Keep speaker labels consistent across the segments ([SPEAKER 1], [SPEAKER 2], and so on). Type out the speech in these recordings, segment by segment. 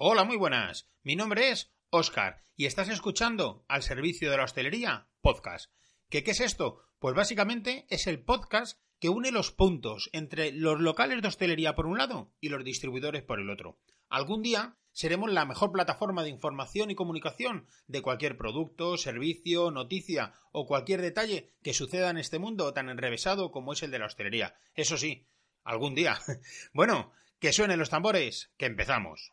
[SPEAKER 1] Hola, muy buenas. Mi nombre es Oscar y estás escuchando al servicio de la hostelería podcast. ¿Qué, ¿Qué es esto? Pues básicamente es el podcast que une los puntos entre los locales de hostelería por un lado y los distribuidores por el otro. Algún día seremos la mejor plataforma de información y comunicación de cualquier producto, servicio, noticia o cualquier detalle que suceda en este mundo tan enrevesado como es el de la hostelería. Eso sí, algún día. Bueno, que suenen los tambores, que empezamos.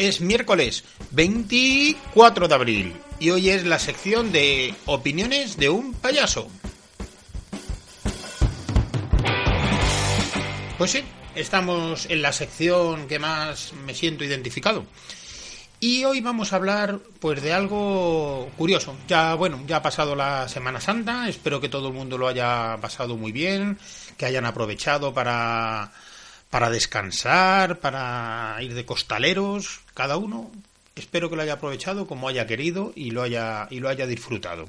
[SPEAKER 1] Es miércoles 24 de abril y hoy es la sección de opiniones de un payaso. Pues sí, estamos en la sección que más me siento identificado. Y hoy vamos a hablar pues de algo curioso. Ya bueno, ya ha pasado la Semana Santa, espero que todo el mundo lo haya pasado muy bien, que hayan aprovechado para para descansar, para ir de costaleros, cada uno espero que lo haya aprovechado como haya querido y lo haya y lo haya disfrutado.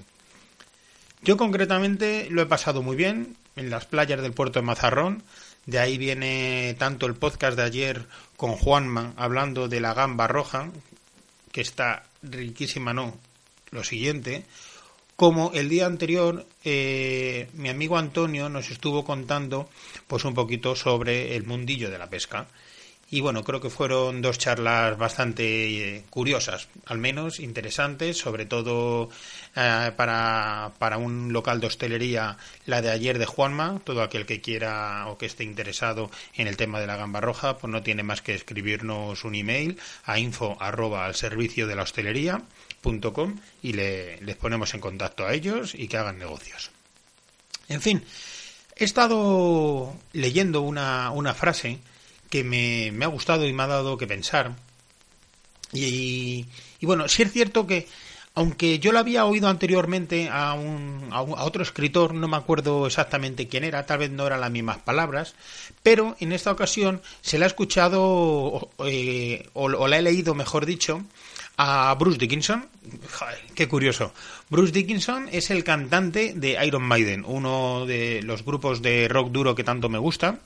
[SPEAKER 1] Yo concretamente lo he pasado muy bien en las playas del puerto de Mazarrón. De ahí viene tanto el podcast de ayer con Juanma hablando de la gamba roja, que está riquísima, no, lo siguiente, como el día anterior eh, mi amigo Antonio nos estuvo contando pues un poquito sobre el mundillo de la pesca y bueno creo que fueron dos charlas bastante eh, curiosas al menos interesantes sobre todo eh, para, para un local de hostelería la de ayer de Juanma todo aquel que quiera o que esté interesado en el tema de la gamba roja pues no tiene más que escribirnos un email a info arroba al servicio de la hostelería y le, les ponemos en contacto a ellos y que hagan negocios. En fin, he estado leyendo una, una frase que me, me, ha gustado y me ha dado que pensar. Y, y bueno, sí es cierto que aunque yo la había oído anteriormente a, un, a, otro escritor, no me acuerdo exactamente quién era, tal vez no eran las mismas palabras, pero en esta ocasión se la ha escuchado eh, o, o, la he leído, mejor dicho, a Bruce Dickinson. qué curioso. Bruce Dickinson es el cantante de Iron Maiden, uno de los grupos de rock duro que tanto me gusta.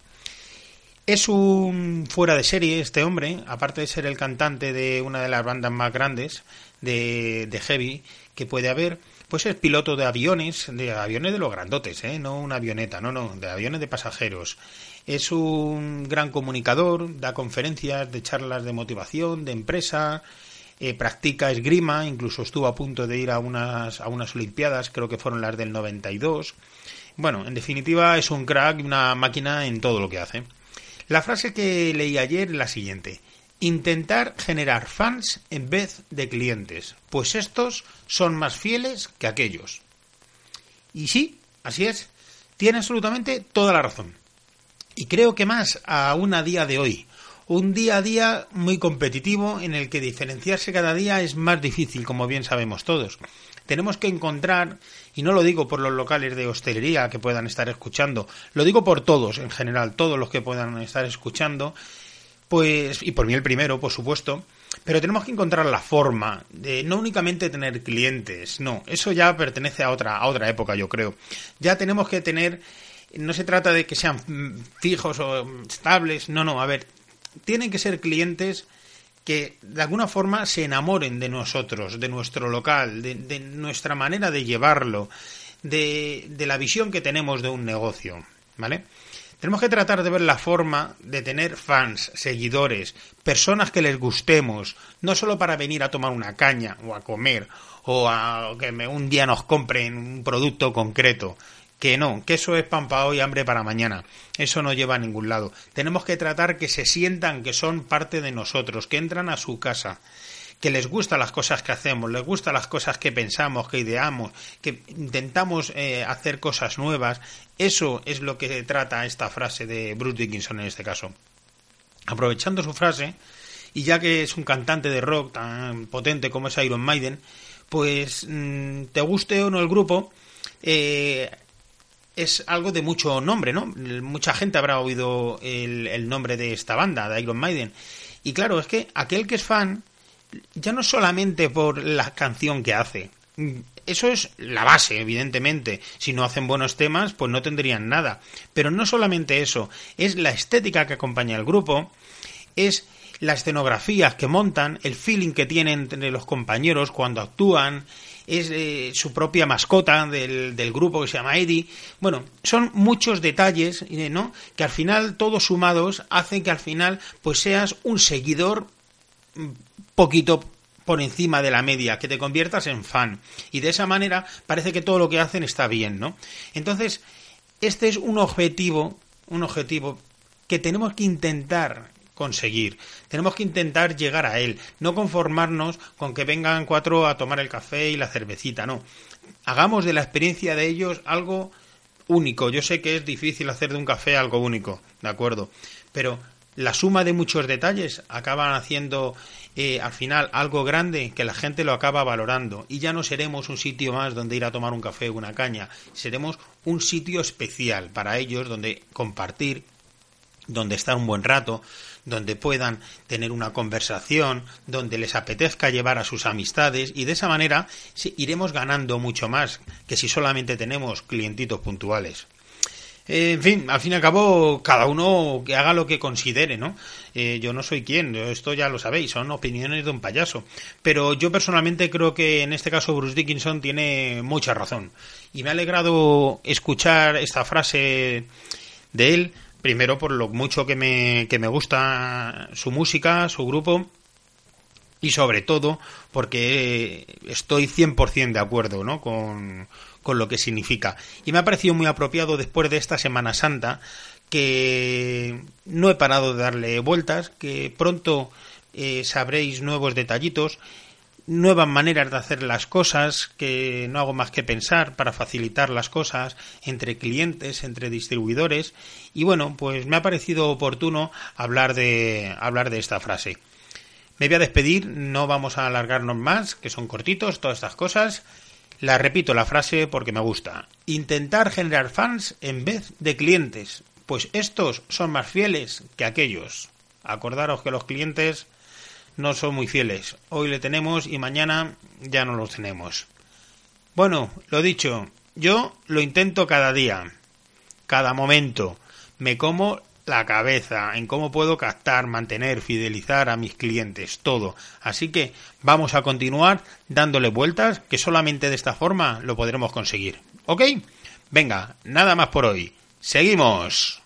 [SPEAKER 1] Es un fuera de serie este hombre, aparte de ser el cantante de una de las bandas más grandes de, de heavy que puede haber, pues es piloto de aviones, de aviones de los grandotes, ¿eh? no una avioneta, no, no, de aviones de pasajeros. Es un gran comunicador, da conferencias de charlas de motivación, de empresa, eh, practica esgrima, incluso estuvo a punto de ir a unas, a unas Olimpiadas, creo que fueron las del 92. Bueno, en definitiva es un crack una máquina en todo lo que hace. La frase que leí ayer es la siguiente. Intentar generar fans en vez de clientes, pues estos son más fieles que aquellos. Y sí, así es, tiene absolutamente toda la razón. Y creo que más aún a día de hoy, un día a día muy competitivo en el que diferenciarse cada día es más difícil, como bien sabemos todos. Tenemos que encontrar, y no lo digo por los locales de hostelería que puedan estar escuchando, lo digo por todos en general, todos los que puedan estar escuchando, pues, y por mí el primero, por supuesto, pero tenemos que encontrar la forma de no únicamente tener clientes, no, eso ya pertenece a otra, a otra época, yo creo. Ya tenemos que tener no se trata de que sean fijos o estables, no, no, a ver, tienen que ser clientes que de alguna forma se enamoren de nosotros, de nuestro local, de, nuestra manera de llevarlo, de, de, la visión que tenemos de un negocio, ¿vale? Tenemos que tratar de ver la forma de tener fans, seguidores, personas que les gustemos, no solo para venir a tomar una caña o a comer o a que un día nos compren un producto concreto, que no, que eso es pan para hoy, hambre para mañana. Eso no lleva a ningún lado. Tenemos que tratar que se sientan que son parte de nosotros, que entran a su casa, que les gustan las cosas que hacemos, les gustan las cosas que pensamos, que ideamos, que intentamos eh, hacer cosas nuevas. Eso es lo que trata esta frase de Bruce Dickinson en este caso. Aprovechando su frase, y ya que es un cantante de rock tan potente como es Iron Maiden, pues mm, te guste o no el grupo, eh, es algo de mucho nombre, ¿no? Mucha gente habrá oído el, nombre de esta banda, de Iron Maiden. Y claro, es que aquel que es fan, ya no solamente por la canción que hace, eso es la base, evidentemente. Si no hacen buenos temas, pues no tendrían nada. Pero no solamente eso, es la estética que acompaña al grupo, es la escenografía que montan, el feeling que tienen entre los compañeros cuando actúan, es eh, su propia mascota del, del, grupo que se llama Eddie. Bueno, son muchos detalles, eh, ¿no? Que al final, todos sumados, hacen que al final, pues seas un seguidor mm, poquito por encima de la media, que te conviertas en fan. Y de esa manera parece que todo lo que hacen está bien, ¿no? Entonces, este es un objetivo, un objetivo que tenemos que intentar conseguir. Tenemos que intentar llegar a él, no conformarnos con que vengan cuatro a tomar el café y la cervecita, no. Hagamos de la experiencia de ellos algo único. Yo sé que es difícil hacer de un café algo único, ¿de acuerdo? Pero la suma de muchos detalles acaban haciendo eh, al final algo grande que la gente lo acaba valorando y ya no seremos un sitio más donde ir a tomar un café o una caña, seremos un sitio especial para ellos donde compartir, donde estar un buen rato, donde puedan tener una conversación, donde les apetezca llevar a sus amistades y de esa manera iremos ganando mucho más que si solamente tenemos clientitos puntuales. Eh, en fin, al fin y al cabo, cada uno que haga lo que considere, ¿no? Eh, yo no soy quien, esto ya lo sabéis, son opiniones de un payaso. Pero yo personalmente creo que en este caso Bruce Dickinson tiene mucha razón. Y me ha alegrado escuchar esta frase de él, primero por lo mucho que me, que me gusta su música, su grupo, y sobre todo porque estoy 100% de acuerdo ¿no? con, con lo que significa. Y me ha parecido muy apropiado después de esta Semana Santa que no he parado de darle vueltas, que pronto eh, sabréis nuevos detallitos, nuevas maneras de hacer las cosas, que no hago más que pensar para facilitar las cosas entre clientes, entre distribuidores, y bueno, pues me ha parecido oportuno hablar de, hablar de esta frase. Me voy a despedir, no vamos a alargarnos más, que son cortitos todas estas cosas. La repito la frase porque me gusta. Intentar generar fans en vez de clientes, pues estos son más fieles que aquellos. Acordaros que los clientes no son muy fieles. Hoy le tenemos y mañana ya no los tenemos. Bueno, lo dicho, yo lo intento cada día, cada momento. Me como la cabeza en cómo puedo captar, mantener, fidelizar a mis clientes, todo. Así que vamos a continuar dándole vueltas, que solamente de esta forma lo podremos conseguir. ¿Ok? Venga, nada más por hoy. Seguimos.